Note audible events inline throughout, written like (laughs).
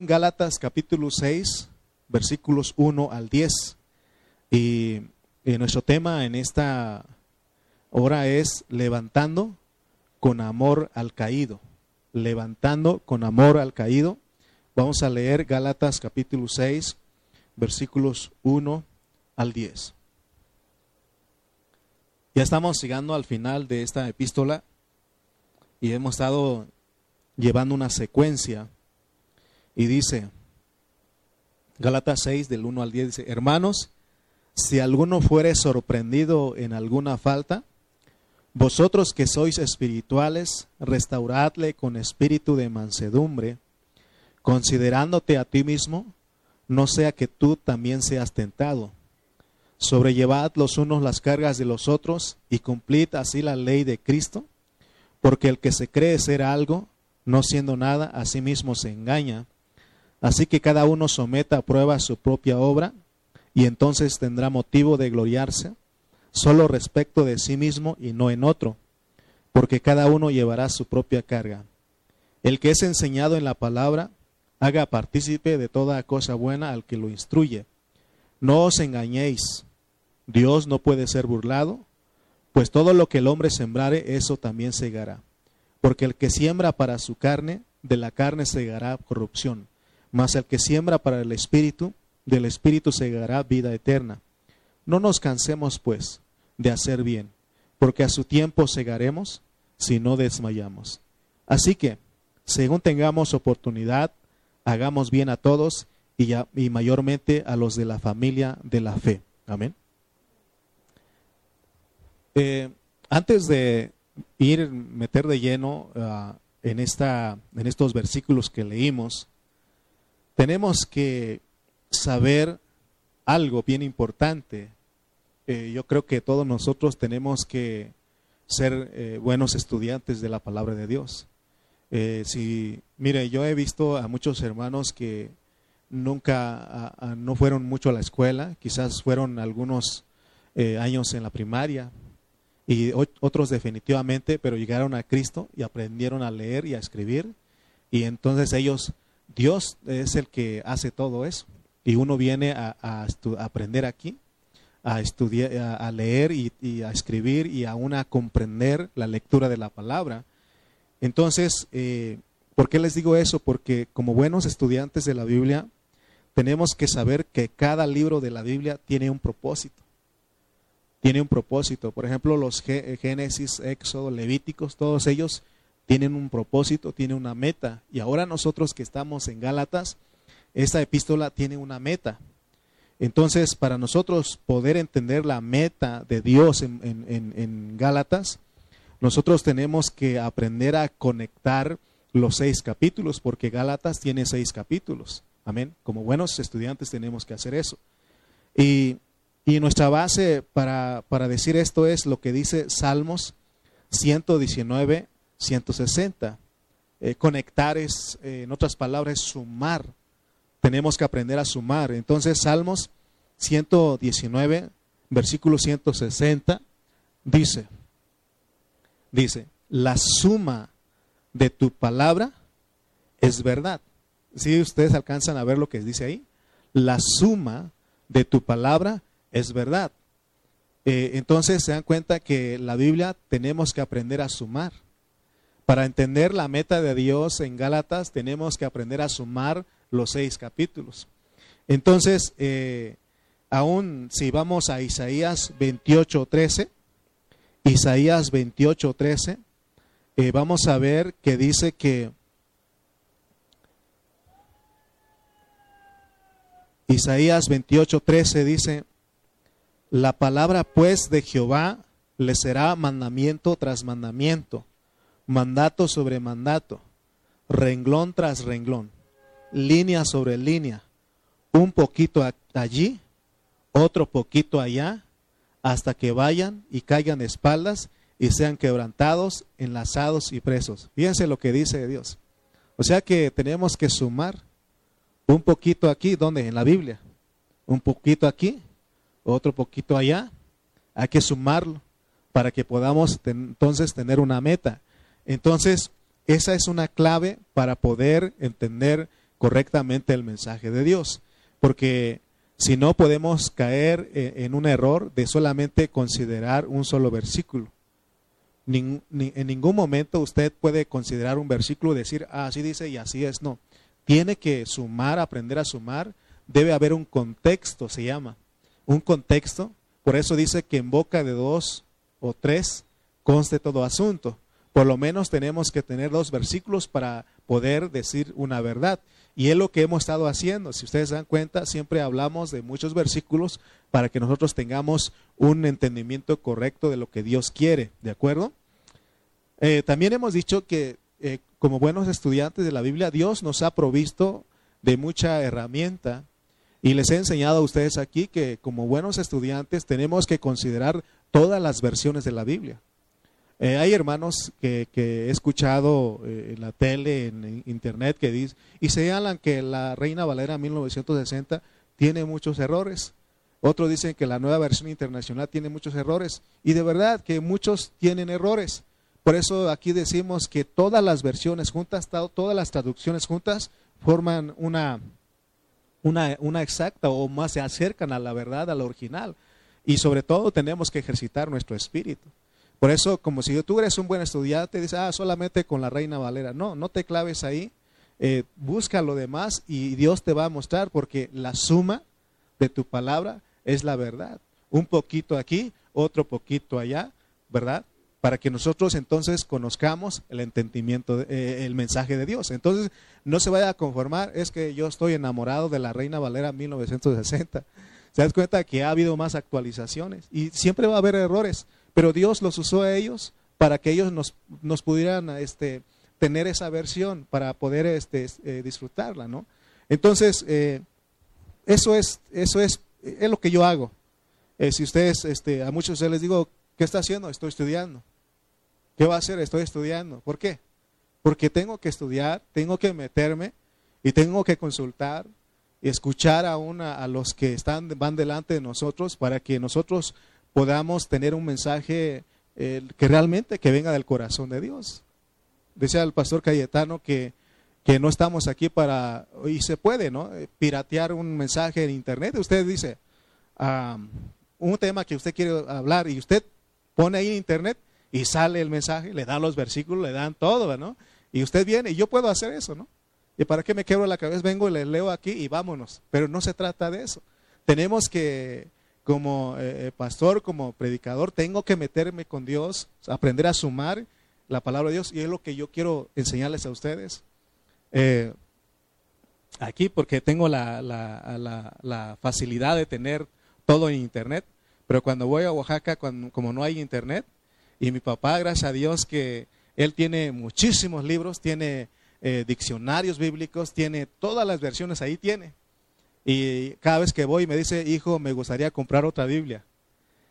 Gálatas capítulo 6, versículos 1 al 10. Y, y nuestro tema en esta hora es levantando con amor al caído. Levantando con amor al caído. Vamos a leer Gálatas capítulo 6, versículos 1 al 10. Ya estamos llegando al final de esta epístola y hemos estado llevando una secuencia y dice, Gálatas 6 del 1 al 10 dice, hermanos, si alguno fuere sorprendido en alguna falta, vosotros que sois espirituales, restauradle con espíritu de mansedumbre, considerándote a ti mismo, no sea que tú también seas tentado. Sobrellevad los unos las cargas de los otros y cumplid así la ley de Cristo, porque el que se cree ser algo, no siendo nada, a sí mismo se engaña. Así que cada uno someta a prueba su propia obra y entonces tendrá motivo de gloriarse solo respecto de sí mismo y no en otro, porque cada uno llevará su propia carga. El que es enseñado en la palabra, haga partícipe de toda cosa buena al que lo instruye. No os engañéis, Dios no puede ser burlado, pues todo lo que el hombre sembrare, eso también segará. Porque el que siembra para su carne, de la carne segará corrupción mas el que siembra para el Espíritu, del Espíritu segará vida eterna. No nos cansemos, pues, de hacer bien, porque a su tiempo segaremos si no desmayamos. Así que, según tengamos oportunidad, hagamos bien a todos y, y mayormente a los de la familia de la fe. Amén. Eh, antes de ir meter de lleno uh, en, esta, en estos versículos que leímos, tenemos que saber algo bien importante. Eh, yo creo que todos nosotros tenemos que ser eh, buenos estudiantes de la palabra de Dios. Eh, si, mire, yo he visto a muchos hermanos que nunca no fueron mucho a la escuela, quizás fueron algunos años en la primaria y otros definitivamente, pero llegaron a Cristo y aprendieron a leer y a escribir y entonces ellos Dios es el que hace todo eso. Y uno viene a, aprender aquí, a estudiar, a, leer y, a escribir y aún a comprender la lectura de la palabra. Entonces, eh, ¿por qué les digo eso? Porque como buenos estudiantes de la Biblia, tenemos que saber que cada libro de la Biblia tiene un propósito. Tiene un propósito. Por ejemplo, los Génesis, Éxodo, Levíticos, todos ellos tienen un propósito, tienen una meta. Y ahora nosotros que estamos en Gálatas, esta epístola tiene una meta. Entonces, para nosotros poder entender la meta de Dios en, Gálatas, nosotros tenemos que aprender a conectar los seis capítulos, porque Gálatas tiene seis capítulos. Amén. Como buenos estudiantes tenemos que hacer eso. Y, y nuestra base para, para decir esto es lo que dice Salmos 119, 160. Eh, conectar es, eh, en otras palabras, sumar. Tenemos que aprender a sumar. Entonces, Salmos 119, versículo 160, dice, dice, la suma de tu palabra es verdad. Si ustedes alcanzan a ver lo que dice ahí, la suma de tu palabra es verdad. Eh, entonces se dan cuenta que la Biblia tenemos que aprender a sumar. Para entender la meta de Dios en Gálatas tenemos que aprender a sumar los seis capítulos. Entonces, eh, aún si vamos a Isaías 28.13, Isaías 28.13, eh, vamos a ver que dice que Isaías 28.13 dice, la palabra pues de Jehová le será mandamiento tras mandamiento mandato sobre mandato, renglón tras renglón, línea sobre línea, un poquito allí, otro poquito allá, hasta que vayan y caigan espaldas y sean quebrantados, enlazados y presos. Fíjense lo que dice Dios. O sea que tenemos que sumar un poquito aquí, ¿dónde? En la Biblia. Un poquito aquí, otro poquito allá. Hay que sumarlo para que podamos entonces tener una meta. Entonces, esa es una clave para poder entender correctamente el mensaje de Dios, porque si no podemos caer e, en un error de solamente considerar un solo versículo. en ningún momento usted puede considerar un versículo y decir, ah, así dice y así es. No, tiene que sumar, aprender a sumar. Debe haber un contexto, se llama. Un contexto. Por eso dice que en boca de dos o tres conste todo asunto. Por lo menos tenemos que tener dos versículos para poder decir una verdad. Y es lo que hemos estado haciendo. Si ustedes se dan cuenta, siempre hablamos de muchos versículos para que nosotros tengamos un entendimiento correcto de lo que Dios quiere. ¿De acuerdo? Eh, también hemos dicho que eh, como buenos estudiantes de la Biblia, Dios nos ha provisto de mucha herramienta y les he enseñado a ustedes aquí que como buenos estudiantes tenemos que considerar todas las versiones de la Biblia. Eh, hay hermanos que, he escuchado eh, en la tele, en, internet, que dicen, y señalan que la Reina Valera 1960 tiene muchos errores. Otros dicen que la nueva versión internacional tiene muchos errores. Y de verdad que muchos tienen errores. Por eso aquí decimos que todas las versiones juntas, todas las traducciones juntas, forman una, una, una exacta o más se acercan a la verdad, a la original. Y sobre todo tenemos que ejercitar nuestro espíritu. Por eso, como si tú eres un buen estudiante, dices, ah, solamente con la Reina Valera. No, no te claves ahí. Eh, busca lo demás y Dios te va a mostrar porque la suma de tu palabra es la verdad. Un poquito aquí, otro poquito allá, ¿verdad? Para que nosotros entonces conozcamos el entendimiento, eh, el mensaje de Dios. Entonces, no se vaya a conformar, es que yo estoy enamorado de la Reina Valera 1960. Se das cuenta que ha habido más actualizaciones y siempre va a haber errores pero Dios los usó a ellos para que ellos nos, nos pudieran este, tener esa versión para poder este, eh, disfrutarla, ¿no? Entonces, eh, eso, es, eso es, es lo que yo hago. Eh, si ustedes, este, a muchos de les digo, ¿qué está haciendo? Estoy estudiando. ¿Qué va a hacer? Estoy estudiando. ¿Por qué? Porque tengo que estudiar, tengo que meterme y tengo que consultar y escuchar a, una, a los que están, van delante de nosotros para que nosotros podamos tener un mensaje eh, que realmente que venga del corazón de Dios. Decía el pastor Cayetano que, que no estamos aquí para, y se puede, ¿no? Eh, piratear un mensaje en internet. Usted dice, un tema que usted quiere hablar y usted pone ahí en internet y sale el mensaje, le dan los versículos, le dan todo, ¿no? Y usted viene y yo puedo hacer eso, ¿no? ¿Y para qué me quebro la cabeza? Vengo y le leo aquí y vámonos. Pero no se trata de eso. Tenemos que como eh, eh, pastor, como predicador, tengo que meterme con Dios, aprender a sumar la palabra de Dios y es lo que yo quiero enseñarles a ustedes. Eh, aquí porque tengo la, facilidad de tener todo en internet, pero cuando voy a Oaxaca, cuando, como no hay internet, y mi papá, gracias a Dios que él tiene muchísimos libros, tiene diccionarios bíblicos, tiene todas las versiones ahí, tiene. Y cada vez que voy me dice, hijo, me gustaría comprar otra Biblia.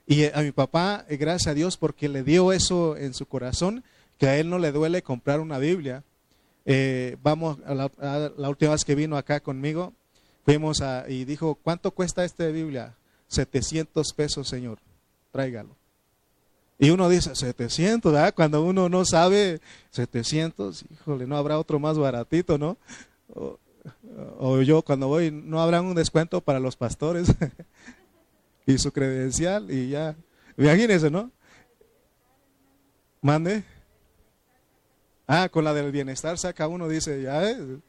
Y a mi papá, eh, gracias a Dios, porque le dio eso en su corazón, que a él no le duele comprar una Biblia. Eh, vamos, a la, última vez que vino acá conmigo, fuimos a, y dijo, ¿cuánto cuesta esta Biblia? 700 pesos, señor, tráigalo. Y uno dice, 700, ¿verdad? Cuando uno no sabe, 700, híjole, no habrá otro más baratito, ¿no? O yo cuando voy, no habrá un descuento para los pastores (laughs) y su credencial y ya. Imagínense, ¿no? Mande. Ah, con la del bienestar saca uno, dice, ya. Eh".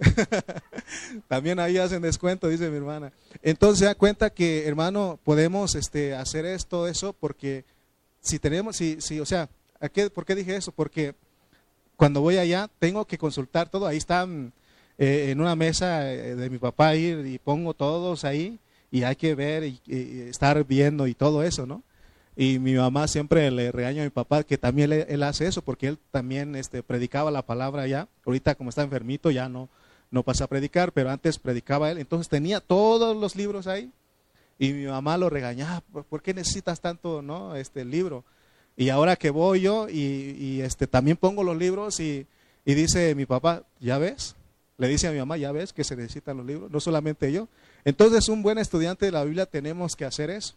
(laughs) También ahí hacen descuento, dice mi hermana. Entonces se da cuenta que, hermano, podemos este, hacer esto, eso, porque si tenemos, si, si, o sea, ¿por qué dije eso? Porque cuando voy allá tengo que consultar todo, ahí están eh, en una mesa eh, de mi papá ir y pongo todos ahí y hay que ver y, estar viendo y todo eso, ¿no? Y mi mamá siempre le regaña a mi papá que también él, hace eso porque él también este, predicaba la palabra ya. Ahorita como está enfermito ya no, no pasa a predicar, pero antes predicaba él. Entonces tenía todos los libros ahí y mi mamá lo regañaba, ¿por qué necesitas tanto, no, este libro? Y ahora que voy yo y, y este, también pongo los libros y, y dice mi papá, ¿ya ves? Le dice a mi mamá, ya ves que se necesitan los libros, no solamente yo. Entonces, un buen estudiante de la Biblia tenemos que hacer eso.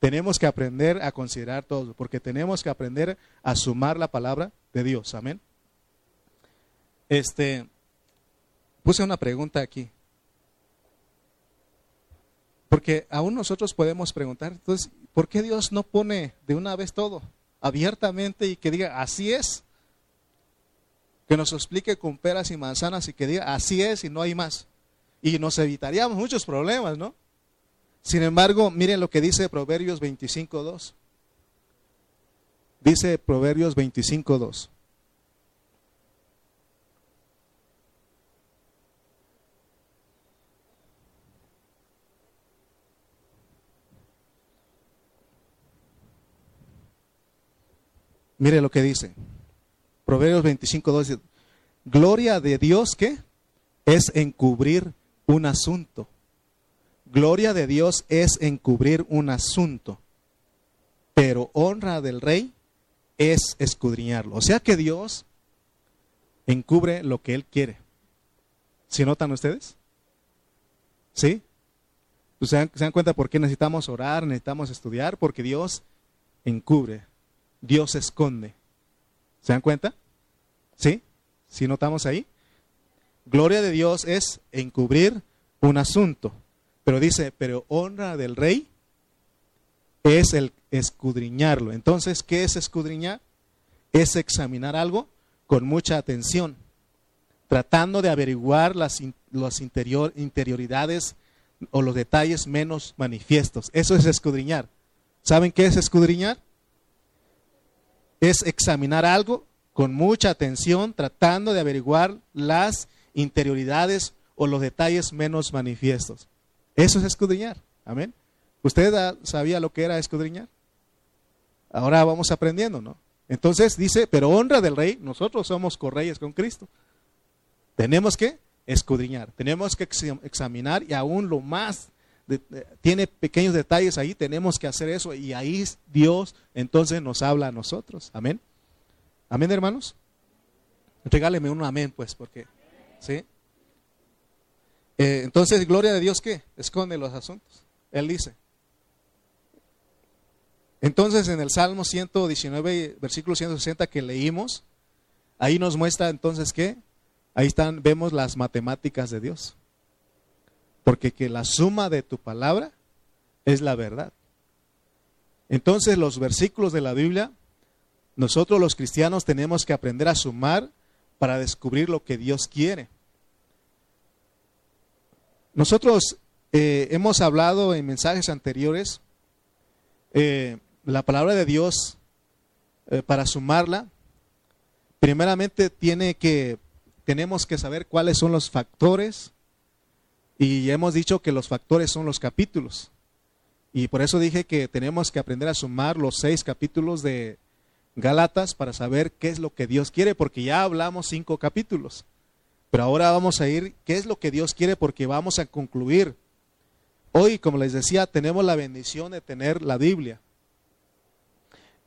Tenemos que aprender a considerar todo, porque tenemos que aprender a sumar la palabra de Dios. Amén. Este, puse una pregunta aquí. Porque aún nosotros podemos preguntar, entonces, ¿por qué Dios no pone de una vez todo abiertamente y que diga, así es? Que nos explique con peras y manzanas y que diga, así es y no hay más. Y nos evitaríamos muchos problemas, ¿no? Sin embargo, miren lo que dice Proverbios 25.2. Dice Proverbios 25.2. Mire lo que dice. Proverbios 25, 12. Gloria de Dios, ¿qué? Es encubrir un asunto. Gloria de Dios es encubrir un asunto. Pero honra del rey es escudriñarlo. O sea que Dios encubre lo que Él quiere. ¿Sí notan ustedes? ¿Sí? ¿Se dan, ¿Se dan cuenta por qué necesitamos orar, necesitamos estudiar? Porque Dios encubre Dios esconde. ¿Se dan cuenta? ¿Sí? ¿Sí notamos ahí? Gloria de Dios es encubrir un asunto. Pero dice, pero honra del rey es el escudriñarlo. Entonces, ¿qué es escudriñar? Es examinar algo con mucha atención, tratando de averiguar las, las interior, interioridades o los detalles menos manifiestos. Eso es escudriñar. ¿Saben qué es escudriñar? Es examinar algo con mucha atención, tratando de averiguar las interioridades o los detalles menos manifiestos. Eso es escudriñar. Amén. ¿Usted sabía lo que era escudriñar? Ahora vamos aprendiendo, ¿no? Entonces dice, pero honra del rey, nosotros somos correyes con Cristo. Tenemos que escudriñar, tenemos que examinar y aún lo más tiene pequeños detalles ahí, tenemos que hacer eso y ahí Dios entonces nos habla a nosotros. Amén. Amén, hermanos. Regáleme un amén, pues, porque, ¿sí? Eh, entonces, gloria de Dios, ¿qué? Esconde los asuntos. Él dice. Entonces, en el Salmo 119, versículo 160 que leímos, ahí nos muestra entonces que ahí están, vemos las matemáticas de Dios. Porque que la suma de tu palabra es la verdad. Entonces los versículos de la Biblia, nosotros los cristianos tenemos que aprender a sumar para descubrir lo que Dios quiere. Nosotros eh, hemos hablado en mensajes anteriores, eh, la palabra de Dios, eh, para sumarla, primeramente tiene que, tenemos que saber cuáles son los factores y hemos dicho que los factores son los capítulos. Y por eso dije que tenemos que aprender a sumar los seis capítulos de Gálatas para saber qué es lo que Dios quiere, porque ya hablamos cinco capítulos. Pero ahora vamos a ir qué es lo que Dios quiere porque vamos a concluir. Hoy, como les decía, tenemos la bendición de tener la Biblia.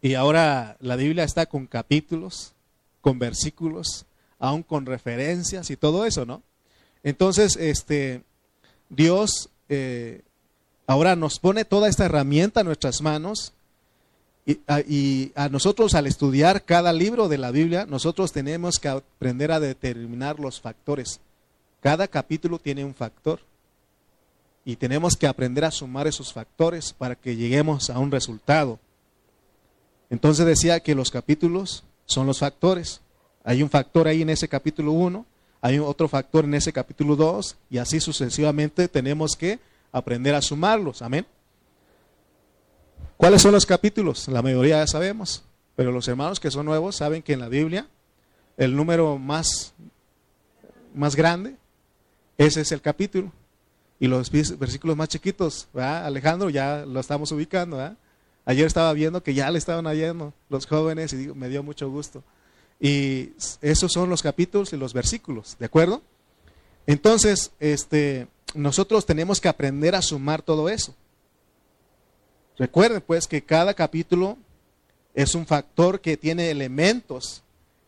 Y ahora la Biblia está con capítulos, con versículos, aún con referencias y todo eso, ¿no? Entonces, este, Dios eh, ahora nos pone toda esta herramienta en nuestras manos y a, nosotros al estudiar cada libro de la Biblia, nosotros tenemos que aprender a determinar los factores. Cada capítulo tiene un factor y tenemos que aprender a sumar esos factores para que lleguemos a un resultado. Entonces decía que los capítulos son los factores. Hay un factor ahí en ese capítulo 1 hay otro factor en ese capítulo 2 y así sucesivamente tenemos que aprender a sumarlos. Amén. ¿Cuáles son los capítulos? La mayoría ya sabemos, pero los hermanos que son nuevos saben que en la Biblia el número más, más grande, ese es el capítulo. Y los versículos más chiquitos, Alejandro, ya lo estamos ubicando. Ayer estaba viendo que ya le estaban hallando los jóvenes y me dio mucho gusto. Y esos son los capítulos y los versículos, ¿de acuerdo? Entonces, este, nosotros tenemos que aprender a sumar todo eso. Recuerden pues que cada capítulo es un factor que tiene elementos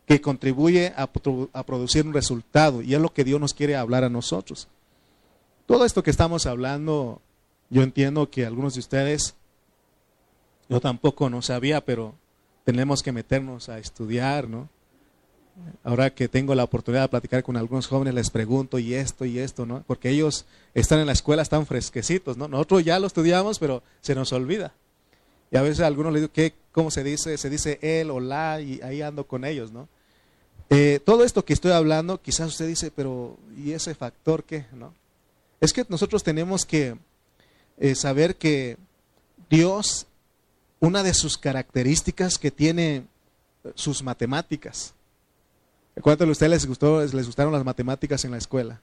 que contribuye a, a, producir un resultado y es lo que Dios nos quiere hablar a nosotros. Todo esto que estamos hablando, yo entiendo que algunos de ustedes, yo tampoco no sabía, pero tenemos que meternos a estudiar, ¿no? Ahora que tengo la oportunidad de platicar con algunos jóvenes, les pregunto y esto y esto, ¿no? Porque ellos están en la escuela, están fresquecitos, ¿no? Nosotros ya lo estudiamos, pero se nos olvida. Y a veces a algunos les digo, ¿qué, ¿cómo se dice? Se dice él o la, y ahí ando con ellos, ¿no? Eh, todo esto que estoy hablando, quizás usted dice, pero ¿y ese factor qué? ¿no? Es que nosotros tenemos que eh, saber que Dios, una de sus características que tiene sus matemáticas. ¿Cuántos de ustedes les, gustó, les gustaron las matemáticas en la escuela?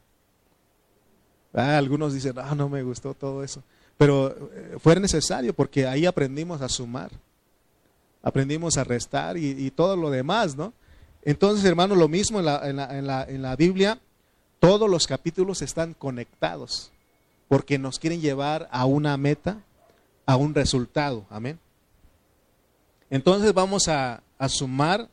Ah, algunos dicen, ah, no me gustó todo eso. Pero eh, fue necesario porque ahí aprendimos a sumar, aprendimos a restar y, todo lo demás, ¿no? Entonces, hermano, lo mismo en la, en, la, en, la, en la, Biblia, todos los capítulos están conectados porque nos quieren llevar a una meta, a un resultado. Amén. Entonces vamos a, a sumar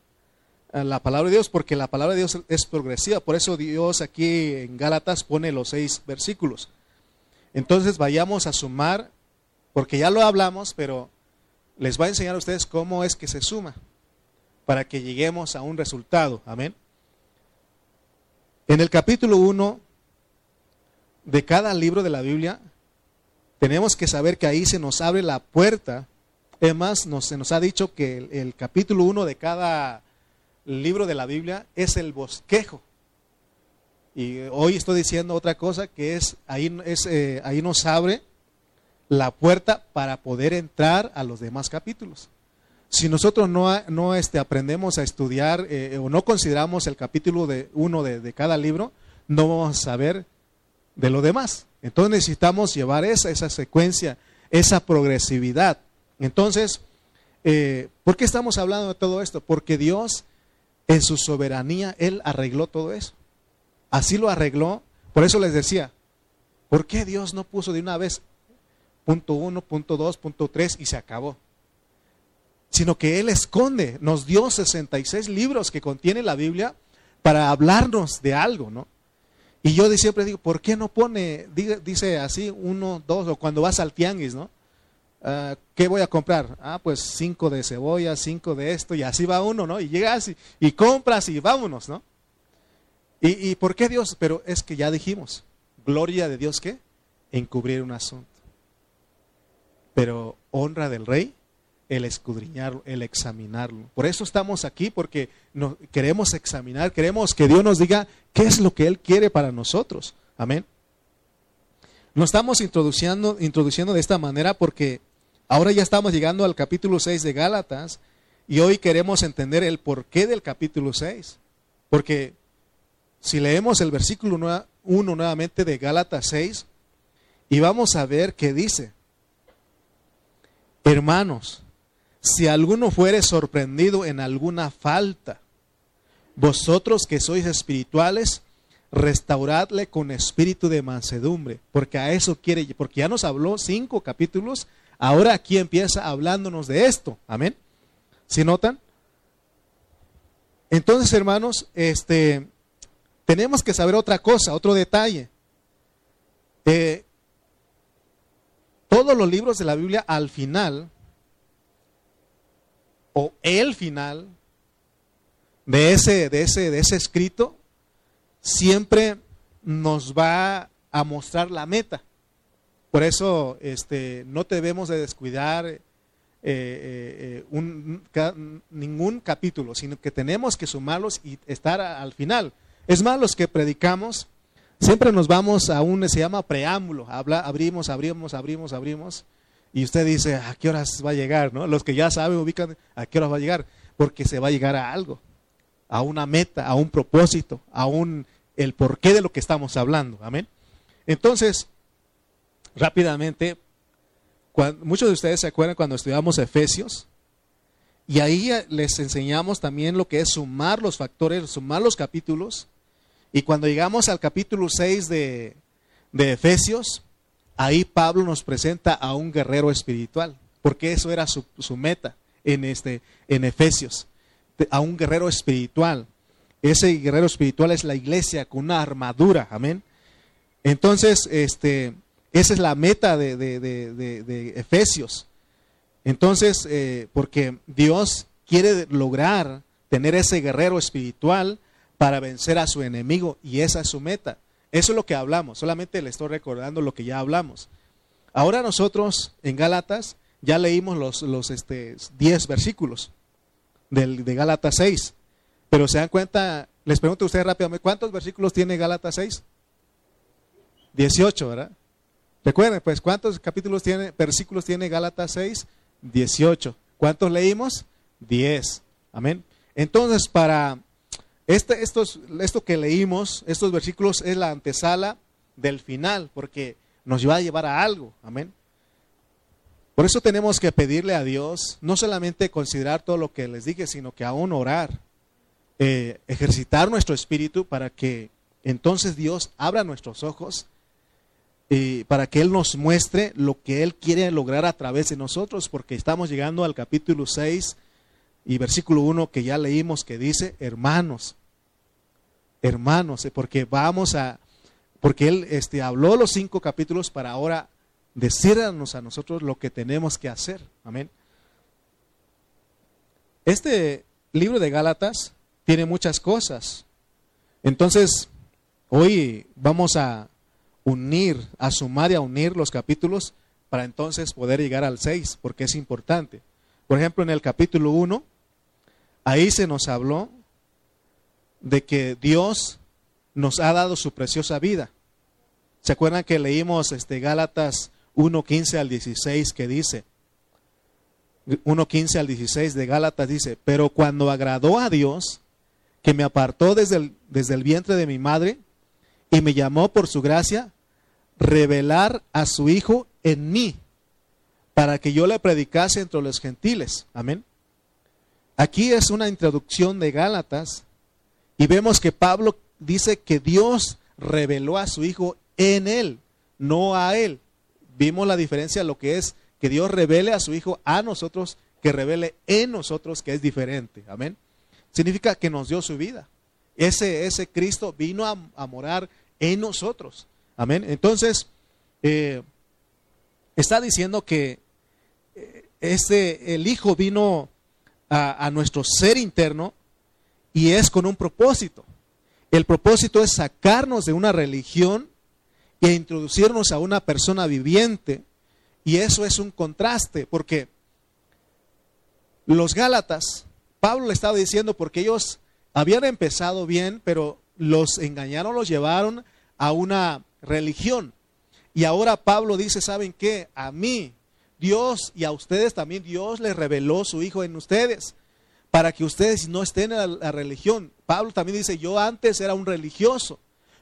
la palabra de Dios porque la palabra de Dios es progresiva. Por eso Dios aquí en Gálatas pone los seis versículos. Entonces vayamos a sumar, porque ya lo hablamos, pero les va a enseñar a ustedes cómo es que se suma para que lleguemos a un resultado. Amén. En el capítulo 1 de cada libro de la Biblia, tenemos que saber que ahí se nos abre la puerta. Además, nos, se nos ha dicho que el, el capítulo 1 de cada libro de la Biblia es el bosquejo. Y hoy estoy diciendo otra cosa que es ahí, es, eh, ahí nos abre la puerta para poder entrar a los demás capítulos si nosotros no, no este, aprendemos a estudiar eh, o no consideramos el capítulo de uno de, de, cada libro, no vamos a saber de lo demás. Entonces necesitamos llevar esa, esa secuencia, esa progresividad. Entonces, eh, ¿por qué estamos hablando de todo esto? Porque Dios, en su soberanía, Él arregló todo eso. Así lo arregló. Por eso les decía, ¿por qué Dios no puso de una vez punto uno, punto dos, punto tres y se acabó? sino que Él esconde, nos dio 66 libros que contiene la Biblia para hablarnos de algo, ¿no? Y yo siempre digo, ¿por qué no pone, dice así, uno, dos, o cuando vas al tianguis, ¿no? Uh, ¿Qué voy a comprar? Ah, pues cinco de cebolla, cinco de esto, y así va uno, ¿no? Y llegas y, y compras y vámonos, ¿no? ¿Y, ¿Y por qué Dios? Pero es que ya dijimos, gloria de Dios, ¿qué? Encubrir un asunto. Pero honra del rey el escudriñarlo, el examinarlo. Por eso estamos aquí, porque nos, queremos examinar, queremos que Dios nos diga qué es lo que Él quiere para nosotros. Amén. Nos estamos introduciendo, introduciendo de esta manera porque ahora ya estamos llegando al capítulo 6 de Gálatas y hoy queremos entender el porqué del capítulo 6. Porque si leemos el versículo 1 nuevamente de Gálatas 6 y vamos a ver qué dice. Hermanos, si alguno fuere sorprendido en alguna falta, vosotros que sois espirituales, restauradle con espíritu de mansedumbre, porque a eso quiere, porque ya nos habló cinco capítulos, ahora aquí empieza hablándonos de esto, amén. ¿Sí notan? Entonces, hermanos, este, tenemos que saber otra cosa, otro detalle. Eh, todos los libros de la Biblia al final o el final de ese, de ese, de ese escrito siempre nos va a mostrar la meta. Por eso este, no debemos de descuidar eh, eh, un, ningún capítulo, sino que tenemos que sumarlos y estar al final. Es más, los que predicamos, siempre nos vamos a un, se llama preámbulo, habla, abrimos, abrimos, abrimos, abrimos, y usted dice, ¿a qué horas va a llegar? ¿no? Los que ya saben, ubican, ¿a qué horas va a llegar? Porque se va a llegar a algo, a una meta, a un propósito, a un, el porqué de lo que estamos hablando. Amén. Entonces, rápidamente, muchos de ustedes se acuerdan cuando estudiamos Efesios, y ahí les enseñamos también lo que es sumar los factores, sumar los capítulos. Y cuando llegamos al capítulo 6 de, de Efesios, ahí Pablo nos presenta a un guerrero espiritual, porque eso era su, su meta en, este, en Efesios, a un guerrero espiritual. Ese guerrero espiritual es la iglesia con una armadura, amén. Entonces, este, esa es la meta de, de, de, de Efesios. Entonces, eh, porque Dios quiere lograr tener ese guerrero espiritual para vencer a su enemigo y esa es su meta. Eso es lo que hablamos, solamente le estoy recordando lo que ya hablamos. Ahora nosotros en Gálatas ya leímos los, los este, 10 versículos del, de Gálatas 6, pero se dan cuenta, les pregunto a ustedes rápidamente, ¿cuántos versículos tiene Gálatas 6? 18, ¿verdad? Recuerden, pues, ¿cuántos capítulos tiene, versículos tiene Gálatas 6? 18. ¿Cuántos leímos? 10. Amén. Entonces, para este, estos, esto que leímos, estos versículos, es la antesala del final, porque nos va a llevar a algo. Amén. Por eso tenemos que pedirle a Dios, no solamente considerar todo lo que les dije, sino que aún orar, eh, ejercitar nuestro espíritu para que entonces Dios abra nuestros ojos para que Él nos muestre lo que Él quiere lograr a través de nosotros, porque estamos llegando al capítulo 6 y versículo 1 que ya leímos que dice, hermanos, hermanos, eh, porque vamos a, porque Él este, habló los cinco capítulos para ahora decirnos a nosotros lo que tenemos que hacer. Amén. Este libro de Gálatas tiene muchas cosas. Entonces, hoy vamos a unir, a sumar y a unir los capítulos para entonces poder llegar al 6, porque es importante. Por ejemplo, en el capítulo 1, ahí se nos habló de que Dios nos ha dado su preciosa vida. ¿Se acuerdan que leímos este Gálatas 1:15 al 16 que dice 1:15 al 16 de Gálatas dice, "Pero cuando agradó a Dios, que me apartó desde el, desde el vientre de mi madre y me llamó por su gracia revelar a su Hijo en mí, para que yo le predicase entre los gentiles. Amén. Aquí es una introducción de Gálatas y vemos que Pablo dice que Dios reveló a su Hijo en él, no a él. Vimos la diferencia, lo que es que Dios revele a su Hijo a nosotros, que revele en nosotros, que es diferente. Amén. Significa que nos dio su vida. Ese, ese Cristo vino a, a morar en nosotros. Amén. Entonces, eh, está diciendo que este, el Hijo vino a, a nuestro ser interno y es con un propósito. El propósito es sacarnos de una religión e introducirnos a una persona viviente. Y eso es un contraste, porque los Gálatas, Pablo le estaba diciendo, porque ellos habían empezado bien, pero los engañaron, los llevaron a una religión. Y ahora Pablo dice, ¿saben qué? A mí, Dios y a ustedes también, Dios les reveló su Hijo en ustedes, para que ustedes no estén en la, religión. Pablo también dice, yo antes era un religioso,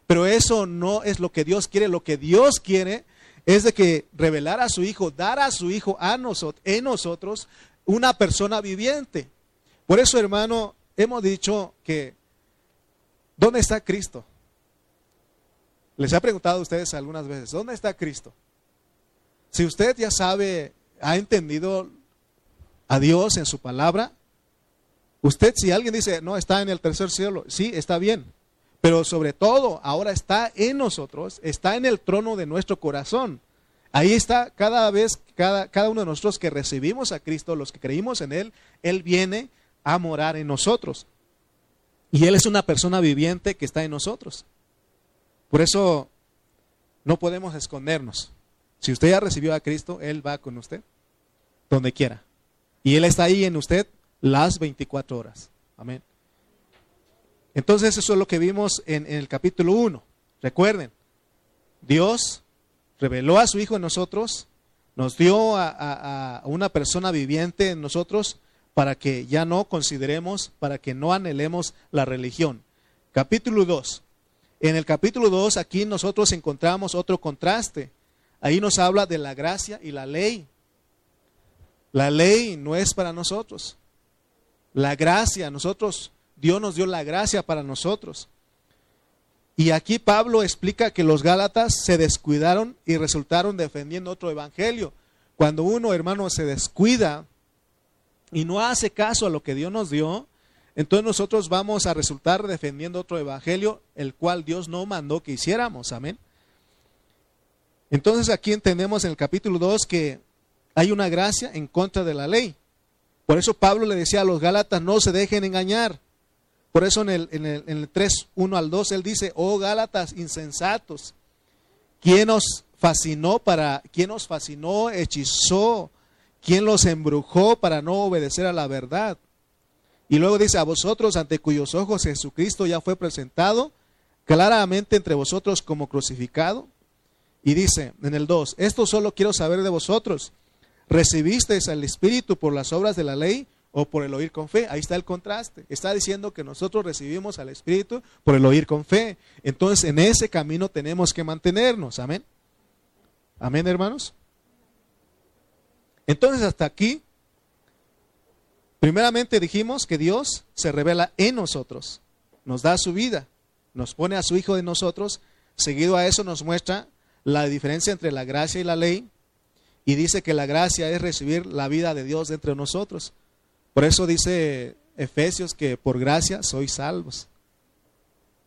pero eso no es lo que Dios quiere. Lo que Dios quiere es de que revelar a su Hijo, dar a su Hijo a nosotros, en nosotros una persona viviente. Por eso, hermano, hemos dicho que, ¿dónde está Cristo? Les ha preguntado a ustedes algunas veces, ¿dónde está Cristo? Si usted ya sabe, ha entendido a Dios en su palabra, usted si alguien dice, no, está en el tercer cielo, sí, está bien, pero sobre todo ahora está en nosotros, está en el trono de nuestro corazón. Ahí está cada vez, cada, cada uno de nosotros que recibimos a Cristo, los que creímos en Él, Él viene a morar en nosotros. Y Él es una persona viviente que está en nosotros. Por eso no podemos escondernos. Si usted ya recibió a Cristo, Él va con usted donde quiera. Y Él está ahí en usted las 24 horas. Amén. Entonces eso es lo que vimos en, el capítulo 1. Recuerden, Dios reveló a su Hijo en nosotros, nos dio a, a, una persona viviente en nosotros para que ya no consideremos, para que no anhelemos la religión. Capítulo 2. En el capítulo 2 aquí nosotros encontramos otro contraste. Ahí nos habla de la gracia y la ley. La ley no es para nosotros. La gracia, nosotros, Dios nos dio la gracia para nosotros. Y aquí Pablo explica que los Gálatas se descuidaron y resultaron defendiendo otro evangelio. Cuando uno, hermano, se descuida y no hace caso a lo que Dios nos dio, entonces nosotros vamos a resultar defendiendo otro evangelio, el cual Dios no mandó que hiciéramos. Amén. Entonces aquí entendemos en el capítulo 2 que hay una gracia en contra de la ley. Por eso Pablo le decía a los Gálatas, no se dejen engañar. Por eso en el, en el, en el 3, 1 al 2, él dice, oh Gálatas insensatos, ¿quién os fascinó para, quién os fascinó, hechizó, quién los embrujó para no obedecer a la verdad? Y luego dice, a vosotros ante cuyos ojos Jesucristo ya fue presentado claramente entre vosotros como crucificado. Y dice en el 2, esto solo quiero saber de vosotros. ¿Recibisteis al Espíritu por las obras de la ley o por el oír con fe? Ahí está el contraste. Está diciendo que nosotros recibimos al Espíritu por el oír con fe. Entonces en ese camino tenemos que mantenernos. Amén. Amén, hermanos. Entonces hasta aquí, primeramente dijimos que Dios se revela en nosotros, nos da su vida, nos pone a su Hijo de nosotros, seguido a eso nos muestra la diferencia entre la gracia y la ley, y dice que la gracia es recibir la vida de Dios dentro de nosotros. Por eso dice Efesios que por gracia sois salvos.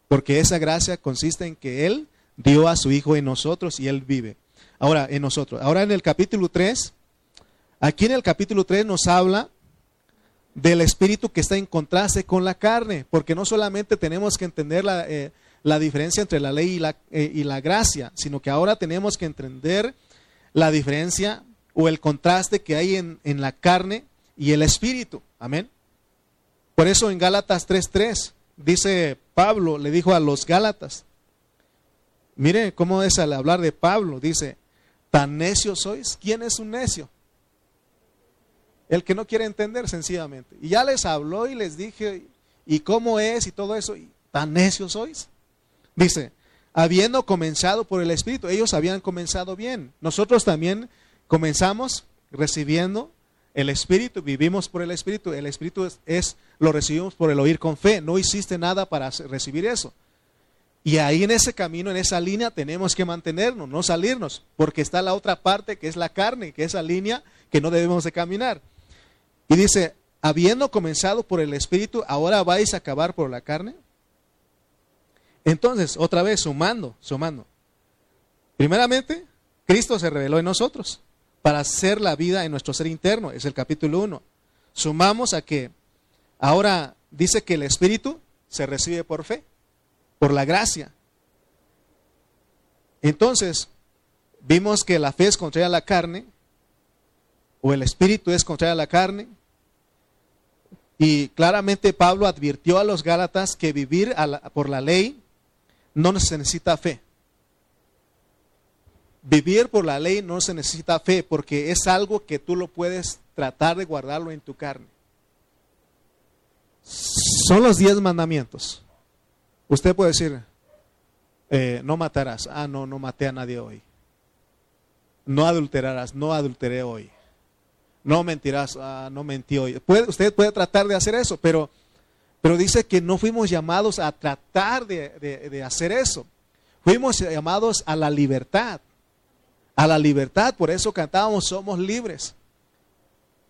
Porque esa gracia consiste en que Él dio a su Hijo en nosotros y Él vive. Ahora, en nosotros. Ahora en el capítulo 3, aquí en el capítulo 3 nos habla del espíritu que está en contraste con la carne, porque no solamente tenemos que entender la, eh, la diferencia entre la ley y la, eh, y la gracia, sino que ahora tenemos que entender la diferencia o el contraste que hay en, en la carne y el espíritu. Amén. Por eso en Gálatas 3.3 dice Pablo, le dijo a los Gálatas, mire cómo es al hablar de Pablo, dice, tan necios sois, ¿quién es un necio? El que no quiere entender sencillamente. Y ya les habló y les dije, ¿y cómo es y todo eso? ¿Y ¿Tan necios sois? Dice, habiendo comenzado por el Espíritu, ellos habían comenzado bien. Nosotros también comenzamos recibiendo el Espíritu, vivimos por el Espíritu. El Espíritu es, es, lo recibimos por el oír con fe. No hiciste nada para recibir eso. Y ahí en ese camino, en esa línea, tenemos que mantenernos, no salirnos, porque está la otra parte que es la carne, que es esa línea que no debemos de caminar. Y dice, habiendo comenzado por el Espíritu, ahora vais a acabar por la carne. Entonces, otra vez, sumando, sumando. Primeramente, Cristo se reveló en nosotros para hacer la vida en nuestro ser interno, es el capítulo 1. Sumamos a que ahora dice que el Espíritu se recibe por fe, por la gracia. Entonces, vimos que la fe es contraria a la carne, o el Espíritu es contraria a la carne, y claramente Pablo advirtió a los Gálatas que vivir por la ley no se necesita fe. Vivir por la ley no se necesita fe porque es algo que tú lo puedes tratar de guardarlo en tu carne. Son los diez mandamientos. Usted puede decir, eh, no matarás. Ah, no, no maté a nadie hoy. No adulterarás. No adulteré hoy no mentirás, ah, no mentí hoy. usted puede tratar de hacer eso, pero, pero dice que no fuimos llamados a tratar de, hacer eso. Fuimos llamados a la libertad. A la libertad, por eso cantábamos Somos libres.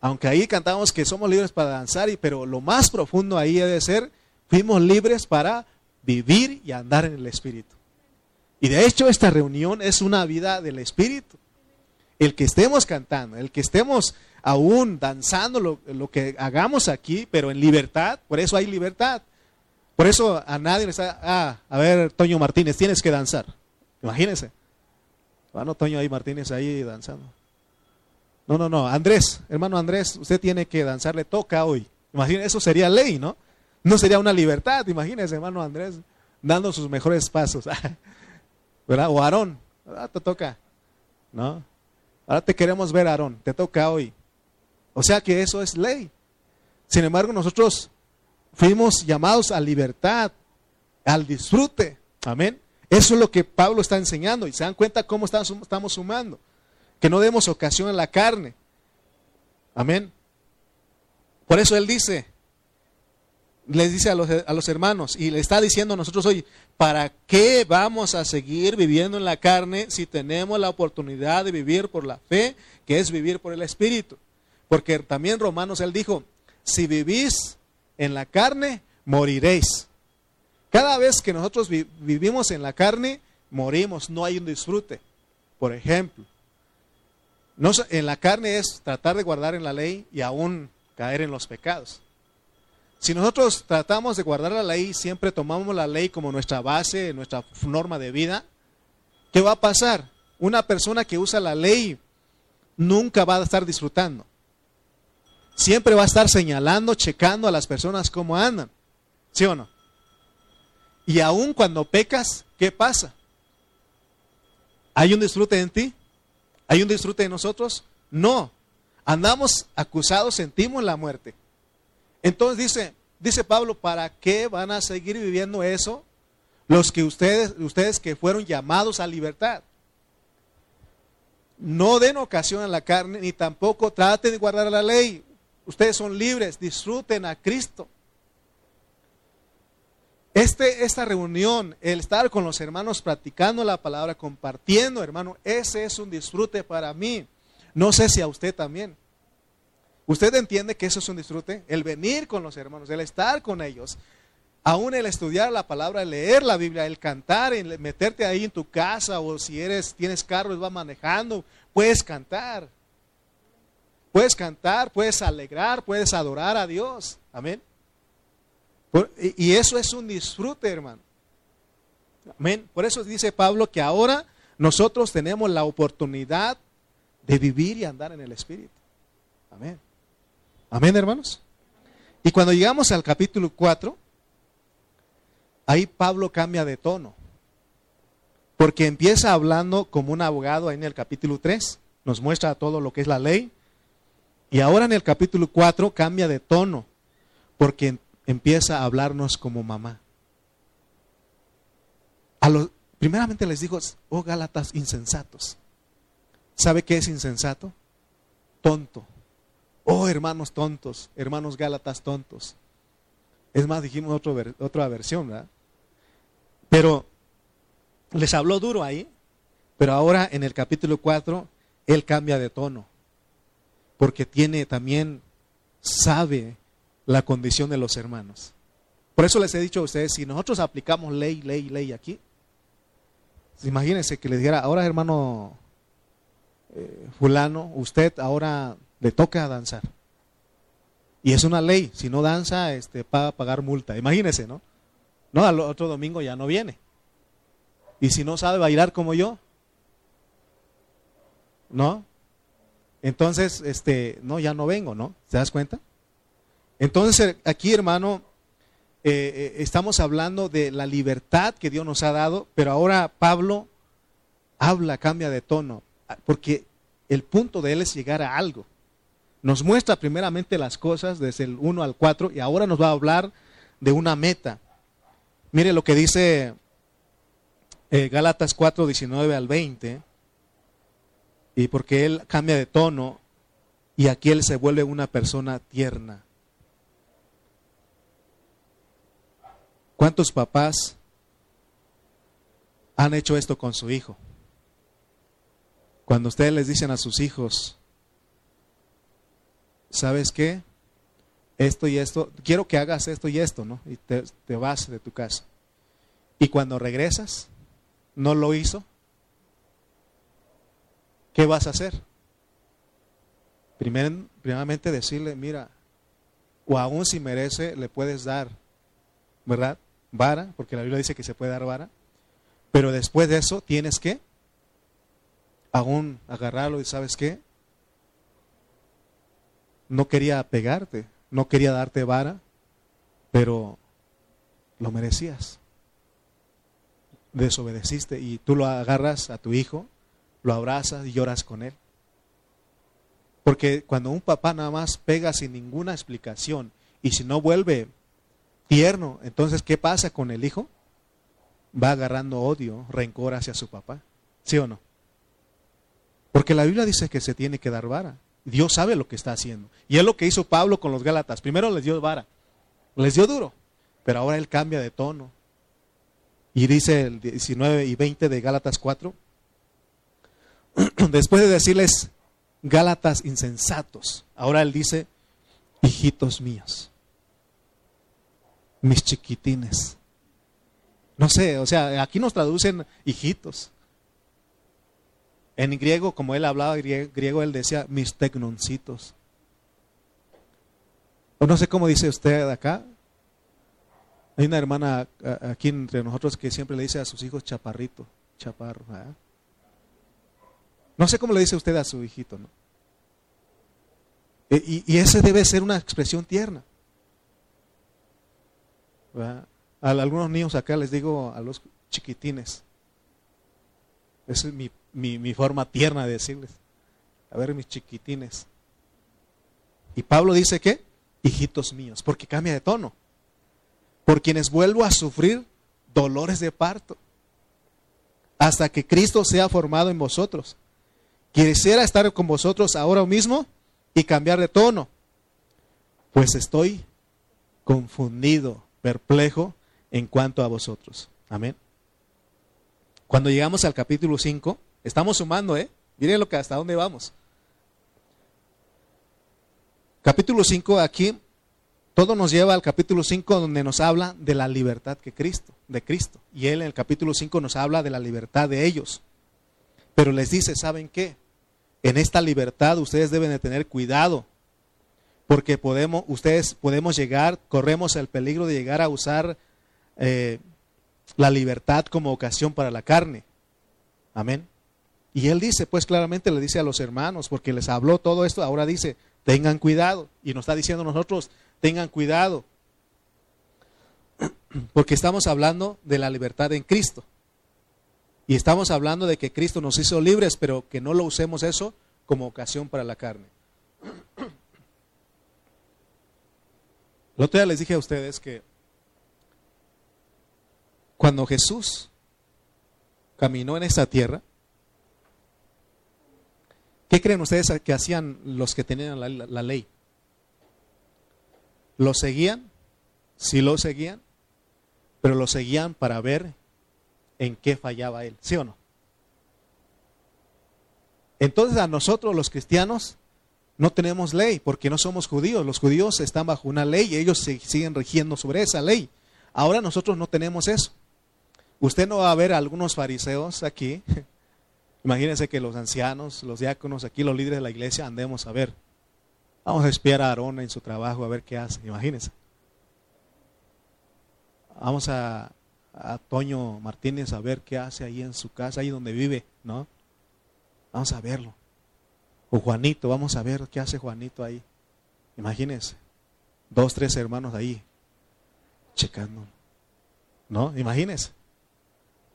Aunque ahí cantábamos que somos libres para danzar, pero lo más profundo ahí debe ser, fuimos libres para vivir y andar en el Espíritu. Y de hecho esta reunión es una vida del Espíritu. El que estemos cantando, el que estemos aún danzando lo, que hagamos aquí, pero en libertad, por eso hay libertad. Por eso a nadie le está, ah, a ver, Toño Martínez, tienes que danzar. Imagínense. Bueno, Toño ahí Martínez ahí danzando. No, no, no, Andrés, hermano Andrés, usted tiene que danzar, le toca hoy. Imagínense, eso sería ley, ¿no? No sería una libertad, imagínense, hermano Andrés, dando sus mejores pasos. (laughs) ¿Verdad? O Aarón, te toca, ¿no? Ahora te queremos ver, Aarón, te toca hoy. O sea que eso es ley. Sin embargo, nosotros fuimos llamados a libertad, al disfrute. Amén. Eso es lo que Pablo está enseñando. Y se dan cuenta cómo estamos sumando. Que no demos ocasión a la carne. Amén. Por eso él dice, les dice a los, a los, hermanos y le está diciendo a nosotros hoy, ¿para qué vamos a seguir viviendo en la carne si tenemos la oportunidad de vivir por la fe, que es vivir por el Espíritu? Porque también Romanos él dijo, si vivís en la carne, moriréis. Cada vez que nosotros vivimos en la carne, morimos, no hay un disfrute. Por ejemplo, no, en la carne es tratar de guardar en la ley y aún caer en los pecados. Si nosotros tratamos de guardar la ley, siempre tomamos la ley como nuestra base, nuestra norma de vida, ¿qué va a pasar? Una persona que usa la ley nunca va a estar disfrutando. Siempre va a estar señalando, checando a las personas cómo andan. ¿Sí o no? Y aun cuando pecas, ¿qué pasa? ¿Hay un disfrute en ti? ¿Hay un disfrute en nosotros? No. Andamos acusados, sentimos la muerte. Entonces dice, dice Pablo, ¿para qué van a seguir viviendo eso los que ustedes, ustedes que fueron llamados a libertad? No den ocasión a la carne, ni tampoco traten de guardar la ley. Ustedes son libres, disfruten a Cristo. Este, esta reunión, el estar con los hermanos practicando la palabra, compartiendo, hermano, ese es un disfrute para mí. No sé si a usted también. ¿Usted entiende que eso es un disfrute? El venir con los hermanos, el estar con ellos. Aún el estudiar la palabra, el leer la Biblia, el cantar, el meterte ahí en tu casa o si eres tienes carro y vas manejando, puedes cantar. Puedes cantar, puedes alegrar, puedes adorar a Dios. Amén. Y eso es un disfrute, hermano. Amén. Por eso dice Pablo que ahora nosotros tenemos la oportunidad de vivir y andar en el Espíritu. Amén. Amén, hermanos. Y cuando llegamos al capítulo 4, ahí Pablo cambia de tono. Porque empieza hablando como un abogado ahí en el capítulo 3, nos muestra todo lo que es la ley. Y ahora en el capítulo 4 cambia de tono, porque empieza a hablarnos como mamá. A primeramente les digo, oh Gálatas insensatos. ¿Sabe qué es insensato? Tonto. Oh, hermanos tontos, hermanos Gálatas tontos. Es más, dijimos otro, otra versión, ¿verdad? Pero les habló duro ahí, pero ahora en el capítulo 4, él cambia de tono, porque tiene también, sabe la condición de los hermanos. Por eso les he dicho a ustedes, si nosotros aplicamos ley, ley, ley aquí, imagínense que les dijera, ahora hermano eh, fulano, usted ahora le toca danzar. Y es una ley, si no danza, este, va a pagar multa. Imagínese, ¿no? No, al otro domingo ya no viene. Y si no sabe bailar como yo, ¿no? Entonces, este, no, ya no vengo, ¿no? ¿Te das cuenta? Entonces, aquí, hermano, eh, eh, estamos hablando de la libertad que Dios nos ha dado, pero ahora Pablo habla, cambia de tono, porque el punto de él es llegar a algo. Nos muestra primeramente las cosas desde el 1 al 4 y ahora nos va a hablar de una meta. Mire lo que dice eh, Gálatas 4, 19 al 20. Y porque él cambia de tono y aquí él se vuelve una persona tierna. ¿Cuántos papás han hecho esto con su hijo? Cuando ustedes les dicen a sus hijos, ¿sabes qué? Esto y esto, quiero que hagas esto y esto, ¿no? Y te, vas de tu casa. Y cuando regresas, no lo hizo, ¿qué vas a hacer? Primer, primeramente decirle, mira, o aún si merece, le puedes dar, ¿verdad? Vara, porque la Biblia dice que se puede dar vara. Pero después de eso, tienes que aún agarrarlo y sabes qué, no quería pegarte, no quería darte vara, pero lo merecías. Desobedeciste y tú lo agarras a tu hijo, lo abrazas y lloras con él. Porque cuando un papá nada más pega sin ninguna explicación y si no vuelve tierno, entonces ¿qué pasa con el hijo? Va agarrando odio, rencor hacia su papá. ¿Sí o no? Porque la Biblia dice que se tiene que dar vara. Dios sabe lo que está haciendo. Y es lo que hizo Pablo con los Gálatas. Primero les dio vara, les dio duro, pero ahora él cambia de tono. Y dice el 19 y 20 de Gálatas 4, (clears throat) después de decirles Gálatas insensatos, ahora él dice, hijitos míos, mis chiquitines. No sé, o sea, aquí nos traducen hijitos. En griego, como él hablaba griego, él decía mis tecnoncitos. O no sé cómo dice usted acá. Hay una hermana aquí entre nosotros que siempre le dice a sus hijos chaparrito, chaparro. No sé cómo le dice usted a su hijito, ¿no? E, y, y ese debe ser una expresión tierna. A algunos niños acá les digo a los chiquitines. Esa es mi, mi, forma tierna de decirles. A ver, mis chiquitines. Y Pablo dice que, hijitos míos, porque cambia de tono. Por quienes vuelvo a sufrir dolores de parto, hasta que Cristo sea formado en vosotros. Quisiera estar con vosotros ahora mismo y cambiar de tono, pues estoy confundido, perplejo en cuanto a vosotros. Amén. Cuando llegamos al capítulo 5, estamos sumando, ¿eh? Miren lo que hasta dónde vamos. Capítulo 5 aquí todo nos lleva al capítulo 5 donde nos habla de la libertad que Cristo, de Cristo. Y él en el capítulo 5 nos habla de la libertad de ellos. Pero les dice, ¿saben qué? En esta libertad ustedes deben de tener cuidado, porque podemos, ustedes podemos llegar, corremos el peligro de llegar a usar eh, la libertad como ocasión para la carne. Amén. Y él dice, pues claramente le dice a los hermanos, porque les habló todo esto, ahora dice, tengan cuidado. Y nos está diciendo nosotros, tengan cuidado. (clears throat) Porque estamos hablando de la libertad en Cristo. Y estamos hablando de que Cristo nos hizo libres, pero que no lo usemos eso como ocasión para la carne. El otro día les dije a ustedes que cuando Jesús caminó en esta tierra, ¿qué creen ustedes que hacían los que tenían la, ley? ¿Lo seguían? Sí lo seguían, pero lo seguían para ver en qué fallaba él, ¿sí o no? Entonces a nosotros los cristianos no tenemos ley porque no somos judíos. Los judíos están bajo una ley y ellos se siguen rigiendo sobre esa ley. Ahora nosotros no tenemos eso. Usted no va a ver a algunos fariseos aquí. (laughs) Imagínense que los ancianos, los diáconos, aquí los líderes de la iglesia andemos a ver. Vamos a espiar a Aarón en su trabajo a ver qué hace. Imagínense. Vamos a, a Toño Martínez a ver qué hace ahí en su casa, ahí donde vive, ¿no? Vamos a verlo. O Juanito, vamos a ver qué hace Juanito ahí. Imagínense, dos, tres hermanos ahí, checando. ¿No? Imagínense.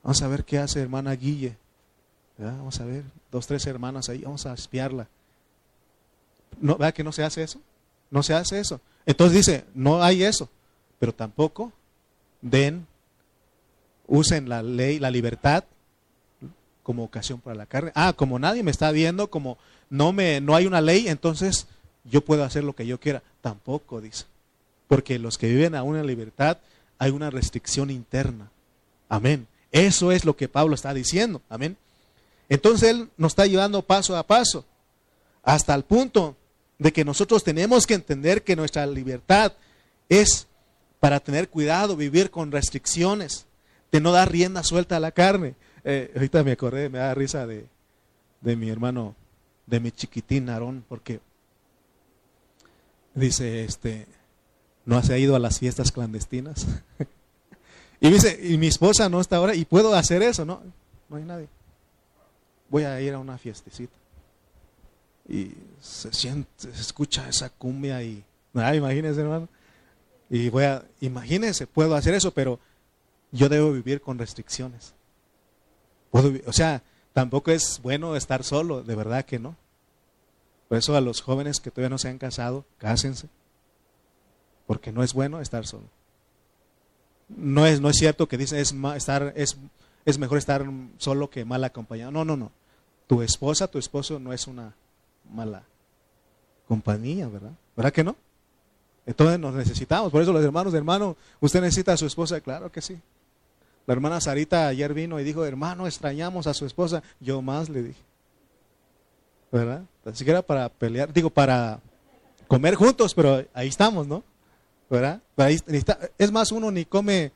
Vamos a ver qué hace hermana Guille. Vamos a ver, dos, tres hermanas ahí, vamos a espiarla. ¿No, ¿Verdad que no se hace eso? No se hace eso. Entonces dice, no hay eso, pero tampoco den usen la ley, la libertad como ocasión para la carne. Ah, como nadie me está viendo, como no me no hay una ley, entonces yo puedo hacer lo que yo quiera. Tampoco dice. Porque los que viven aún en libertad hay una restricción interna. Amén. Eso es lo que Pablo está diciendo. Amén. Entonces él nos está llevando paso a paso hasta el punto de que nosotros tenemos que entender que nuestra libertad es para tener cuidado, vivir con restricciones no dar rienda suelta a la carne. Eh, ahorita me acordé, me da risa de, de mi hermano, de mi chiquitín Aarón, porque dice, este, no se ha ido a las fiestas clandestinas. (laughs) y dice, y mi esposa no está ahora, y puedo hacer eso, ¿no? No hay nadie. Voy a ir a una fiestecita. Y se siente, se escucha esa cumbia y, ah, imagínense, hermano. Y voy a, imagínense, puedo hacer eso, pero yo debo vivir con restricciones. o sea, tampoco es bueno estar solo, de verdad que no. Por eso a los jóvenes que todavía no se han casado, cásense. Porque no es bueno estar solo. No es, no es cierto que dice es, estar, es, es mejor estar solo que mal acompañado. No, no, no. Tu esposa, tu esposo no es una mala compañía, ¿verdad? ¿Verdad que no? Entonces nos necesitamos. Por eso los hermanos, hermano, usted necesita a su esposa, claro que sí. La hermana Sarita ayer vino y dijo, hermano, extrañamos a su esposa. Yo más le dije. ¿Verdad? Ni siquiera para pelear, digo, para comer juntos, pero ahí estamos, ¿no? ¿Verdad? es más, uno ni come,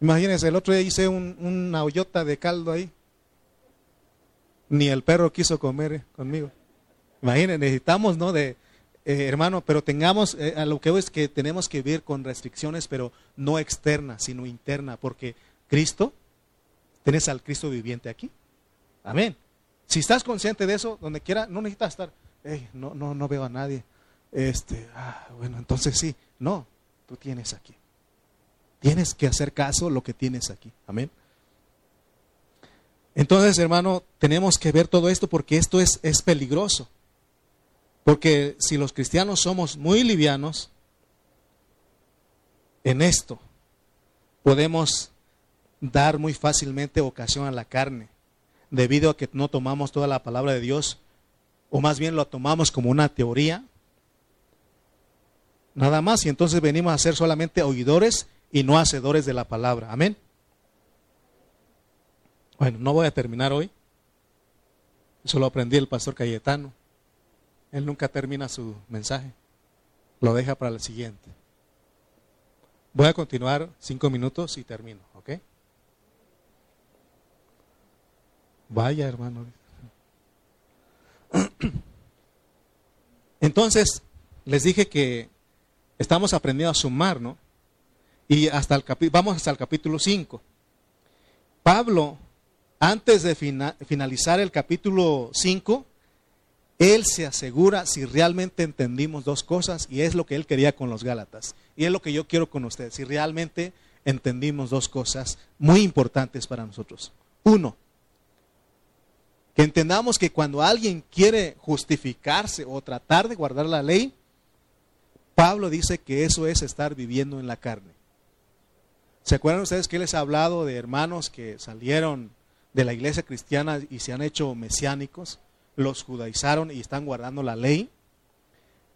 imagínense, el otro día hice un, una hoyota de caldo ahí. Ni el perro quiso comer eh, conmigo. Imagínense, necesitamos, ¿no? De, eh, hermano, pero tengamos, eh, a lo que es que tenemos que vivir con restricciones, pero no externas, sino interna, porque Cristo, tienes al Cristo viviente aquí. Amén. Si estás consciente de eso, donde quiera, no necesitas estar, no, no, no veo a nadie. Este, ah, bueno, entonces sí, no, tú tienes aquí. Tienes que hacer caso lo que tienes aquí. Amén. Entonces, hermano, tenemos que ver todo esto porque esto es, es peligroso. Porque si los cristianos somos muy livianos en esto, podemos dar muy fácilmente ocasión a la carne, debido a que no tomamos toda la palabra de Dios, o más bien lo tomamos como una teoría, nada más, y entonces venimos a ser solamente oidores y no hacedores de la palabra. Amén. Bueno, no voy a terminar hoy. Eso lo aprendí el pastor Cayetano. Él nunca termina su mensaje. Lo deja para el siguiente. Voy a continuar cinco minutos y termino, ¿ok? Vaya, hermano. Entonces, les dije que estamos aprendiendo a sumar, ¿no? Y hasta el vamos hasta el capítulo 5. Pablo, antes de finalizar el capítulo 5, él se asegura si realmente entendimos dos cosas y es lo que él quería con los Gálatas. Y es lo que yo quiero con ustedes, si realmente entendimos dos cosas muy importantes para nosotros. Uno, entendamos que cuando alguien quiere justificarse o tratar de guardar la ley, Pablo dice que eso es estar viviendo en la carne. ¿Se acuerdan ustedes que les ha hablado de hermanos que salieron de la iglesia cristiana y se han hecho mesiánicos? los judaizaron y están guardando la ley,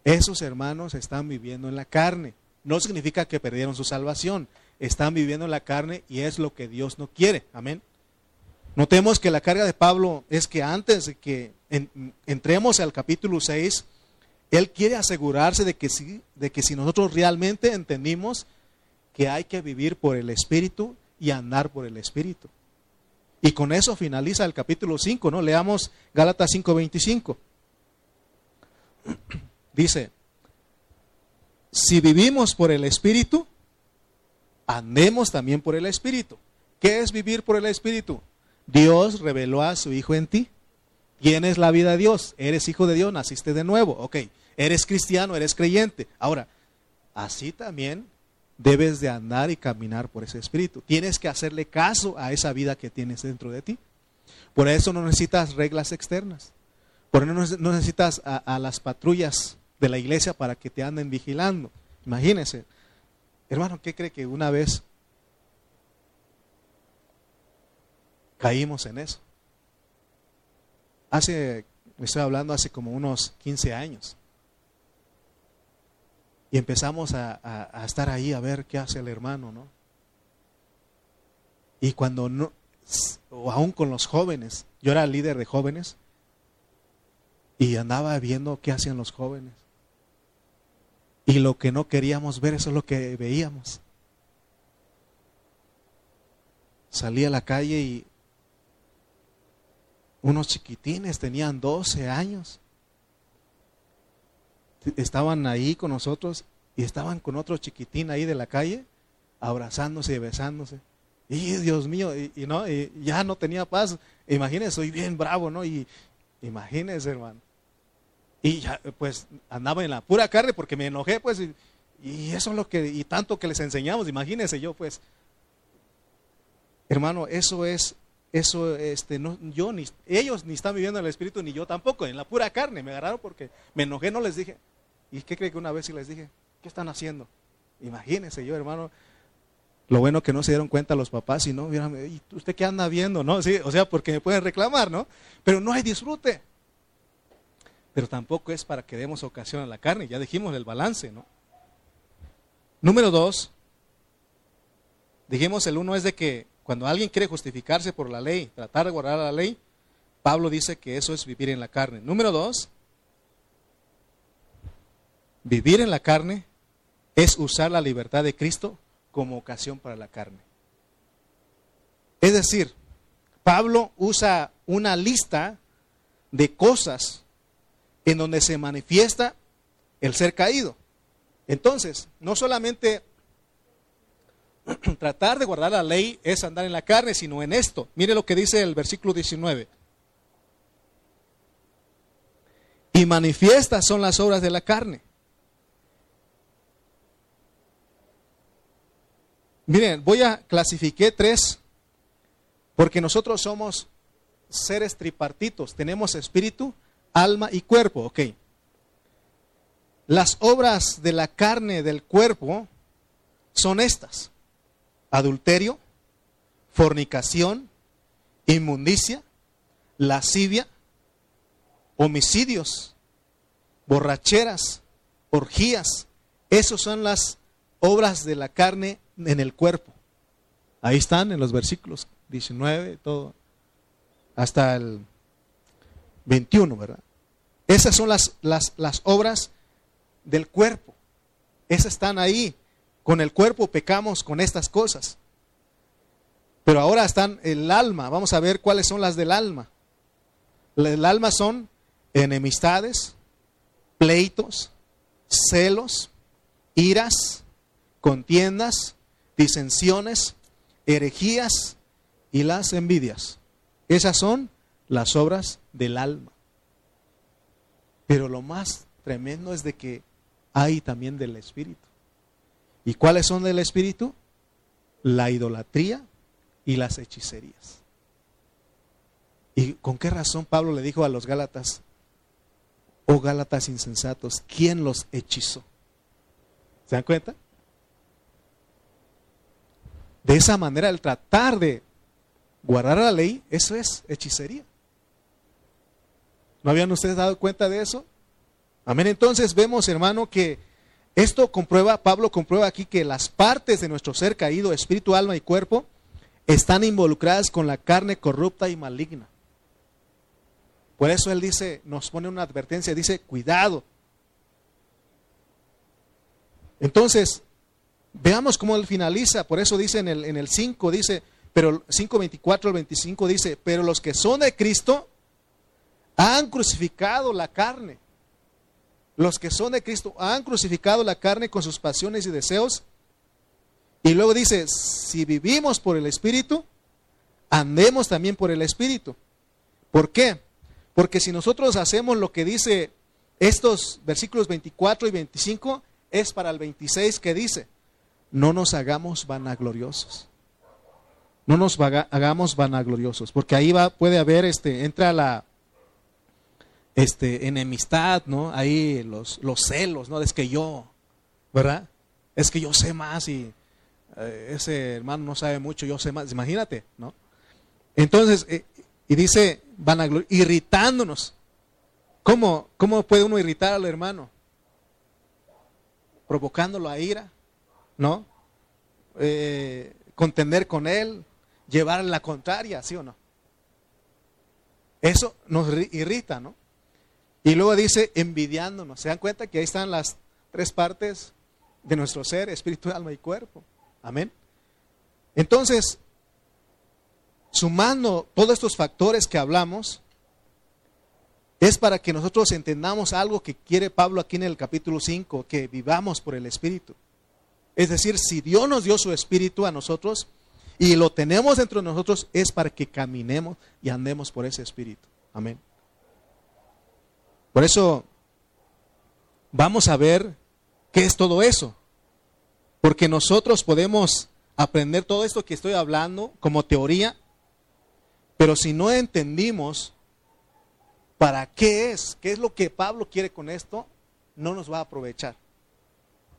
esos hermanos están viviendo en la carne. No significa que perdieron su salvación, están viviendo en la carne y es lo que Dios no quiere. Amén. Notemos que la carga de Pablo es que antes de que entremos al capítulo 6, él quiere asegurarse de que, si, nosotros realmente entendimos que hay que vivir por el Espíritu y andar por el Espíritu. Y con eso finaliza el capítulo 5, ¿no? Leamos Gálatas 5:25. (clears throat) Dice, si vivimos por el Espíritu, andemos también por el Espíritu. ¿Qué es vivir por el Espíritu? Dios reveló a su Hijo en ti. Tienes la vida de Dios, eres hijo de Dios, naciste de nuevo, ok, eres cristiano, eres creyente. Ahora, así también debes de andar y caminar por ese espíritu. Tienes que hacerle caso a esa vida que tienes dentro de ti. Por eso no necesitas reglas externas. Por eso no necesitas a, las patrullas de la iglesia para que te anden vigilando. Imagínese. Hermano, ¿qué cree que una vez caímos en eso? Hace, estoy hablando hace como unos 15 años. Y empezamos a, estar ahí a ver qué hace el hermano, ¿no? Y cuando no, o aún con los jóvenes, yo era líder de jóvenes y andaba viendo qué hacían los jóvenes. Y lo que no queríamos ver, eso es lo que veíamos. Salí a la calle y unos chiquitines tenían 12 años estaban ahí con nosotros y estaban con otro chiquitín ahí de la calle, abrazándose y besándose. Y Dios mío, y, no, ya no tenía paz. Imagínense, soy bien bravo, ¿no? Y imagínense, hermano. Y ya, pues andaba en la pura carne porque me enojé, pues, y, y, eso es lo que, y tanto que les enseñamos, imagínense yo, pues. Hermano, eso es, eso, este, no, yo ni, ellos ni están viviendo en el espíritu, ni yo tampoco, en la pura carne, me agarraron porque me enojé, no les dije, ¿Y qué cree que una vez sí les dije? ¿Qué están haciendo? Imagínense yo, hermano. Lo bueno que no se dieron cuenta los papás y no, ¿y usted qué anda viendo? ¿No? Sí, o sea, porque me pueden reclamar, ¿no? Pero no hay disfrute. Pero tampoco es para que demos ocasión a la carne, ya dijimos el balance, ¿no? Número dos, dijimos el uno es de que cuando alguien quiere justificarse por la ley, tratar de guardar la ley, Pablo dice que eso es vivir en la carne. Número dos, Vivir en la carne es usar la libertad de Cristo como ocasión para la carne. Es decir, Pablo usa una lista de cosas en donde se manifiesta el ser caído. Entonces, no solamente (clears throat) tratar de guardar la ley es andar en la carne, sino en esto. Mire lo que dice el versículo 19. Y manifiestas son las obras de la carne. Miren, voy a clasificar tres, porque nosotros somos seres tripartitos, tenemos espíritu, alma y cuerpo, ok. Las obras de la carne del cuerpo son estas adulterio, fornicación, inmundicia, lascivia, homicidios, borracheras, orgías. Esas son las obras de la carne en el cuerpo. Ahí están en los versículos 19, todo, hasta el 21, ¿verdad? Esas son las, las, las obras del cuerpo. Esas están ahí. Con el cuerpo pecamos con estas cosas. Pero ahora están el alma. Vamos a ver cuáles son las del alma. El alma son enemistades, pleitos, celos, iras, contiendas, disensiones, herejías y las envidias. Esas son las obras del alma. Pero lo más tremendo es de que hay también del espíritu. ¿Y cuáles son del espíritu? La idolatría y las hechicerías. ¿Y con qué razón Pablo le dijo a los Gálatas, oh Gálatas insensatos, ¿quién los hechizó? ¿Se dan cuenta? De esa manera, el tratar de guardar la ley, eso es hechicería. ¿No habían ustedes dado cuenta de eso? Amén. Entonces vemos, hermano, que esto comprueba, Pablo comprueba aquí que las partes de nuestro ser caído, espíritu, alma y cuerpo, están involucradas con la carne corrupta y maligna. Por eso él dice, nos pone una advertencia, dice, cuidado. Entonces, veamos cómo él finaliza, por eso dice en el, en el 5, dice, pero 5.24 al 25 dice, pero los que son de Cristo han crucificado la carne los que son de Cristo han crucificado la carne con sus pasiones y deseos. Y luego dice, si vivimos por el Espíritu, andemos también por el Espíritu. ¿Por qué? Porque si nosotros hacemos lo que dice estos versículos 24 y 25, es para el 26 que dice, no nos hagamos vanagloriosos. No nos hagamos vanagloriosos, porque ahí va, puede haber, este, entra la, este, enemistad, ¿no? Ahí los, los celos, ¿no? Es que yo, ¿verdad? Es que yo sé más y eh, ese hermano no sabe mucho, yo sé más. Imagínate, ¿no? Entonces, eh, y dice, van a irritándonos. ¿Cómo, ¿Cómo puede uno irritar al hermano? Provocándolo a ira, ¿no? Eh, contender con él, llevar la contraria, ¿sí o no? Eso nos irrita, ¿no? Y luego dice envidiándonos. ¿Se dan cuenta que ahí están las tres partes de nuestro ser, espíritu, alma y cuerpo? Amén. Entonces, sumando todos estos factores que hablamos, es para que nosotros entendamos algo que quiere Pablo aquí en el capítulo 5, que vivamos por el Espíritu. Es decir, si Dios nos dio su Espíritu a nosotros y lo tenemos dentro de nosotros, es para que caminemos y andemos por ese Espíritu. Amén. Por eso vamos a ver qué es todo eso. Porque nosotros podemos aprender todo esto que estoy hablando como teoría, pero si no entendimos para qué es, qué es lo que Pablo quiere con esto, no nos va a aprovechar.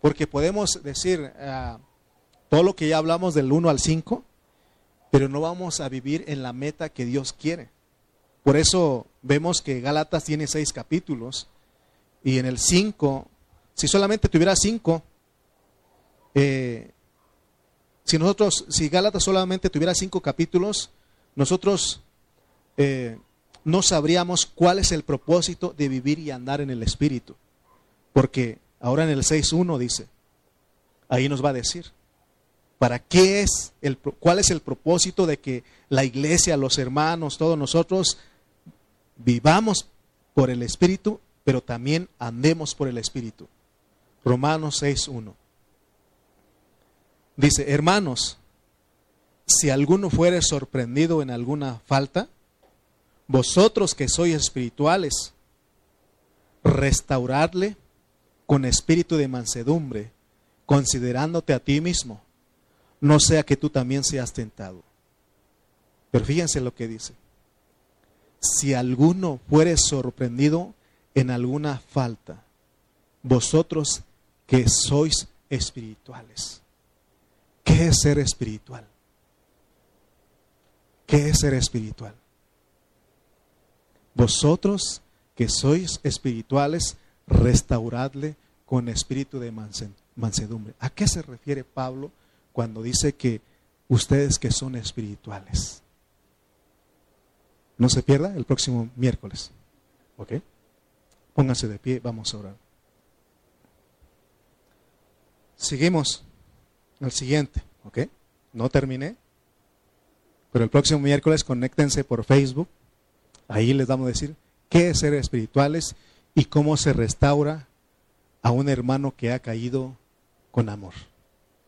Porque podemos decir ah, todo lo que ya hablamos del 1 al 5, pero no vamos a vivir en la meta que Dios quiere. Por eso vemos que Gálatas tiene seis capítulos y en el cinco, si solamente tuviera cinco, eh, si nosotros, si Gálatas solamente tuviera cinco capítulos, nosotros eh, no sabríamos cuál es el propósito de vivir y andar en el Espíritu. Porque ahora en el 6.1 dice, ahí nos va a decir, ¿para qué es, el, cuál es el propósito de que la iglesia, los hermanos, todos nosotros vivamos por el Espíritu pero también andemos por el Espíritu. Romanos 6.1. Dice, hermanos, si alguno fuere sorprendido en alguna falta, vosotros que sois espirituales, restauradle con espíritu de mansedumbre, considerándote a ti mismo, no sea que tú también seas tentado. Pero fíjense lo que dice. Si alguno fuere sorprendido en alguna falta, vosotros que sois espirituales. ¿Qué es ser espiritual? ¿Qué es ser espiritual? Vosotros que sois espirituales, restauradle con espíritu de mansedumbre. ¿A qué se refiere Pablo cuando dice que ustedes que son espirituales? No se pierda el próximo miércoles. ¿Ok? Pónganse de pie, vamos a orar. Seguimos al siguiente, ¿ok? No terminé. Pero el próximo miércoles conéctense por Facebook. Ahí les vamos a decir qué es ser espirituales y cómo se restaura a un hermano que ha caído con amor.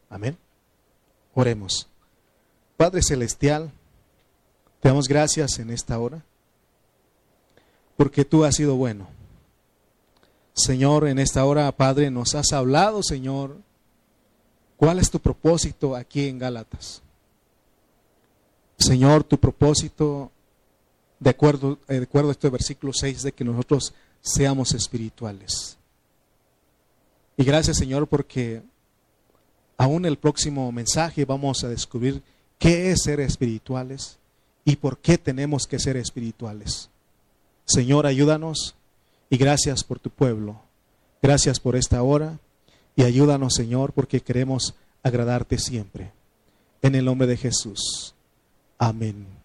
Amén. Oremos. Padre Celestial, te damos gracias en esta hora porque tú has sido bueno. Señor, en esta hora, Padre, nos has hablado, Señor, cuál es tu propósito aquí en Gálatas. Señor, tu propósito, de acuerdo, de acuerdo a este versículo 6, de que nosotros seamos espirituales. Y gracias, Señor, porque aún el próximo mensaje vamos a descubrir qué es ser espirituales y por qué tenemos que ser espirituales. Señor, ayúdanos y gracias por tu pueblo. Gracias por esta hora y ayúdanos, Señor, porque queremos agradarte siempre. En el nombre de Jesús. Amén.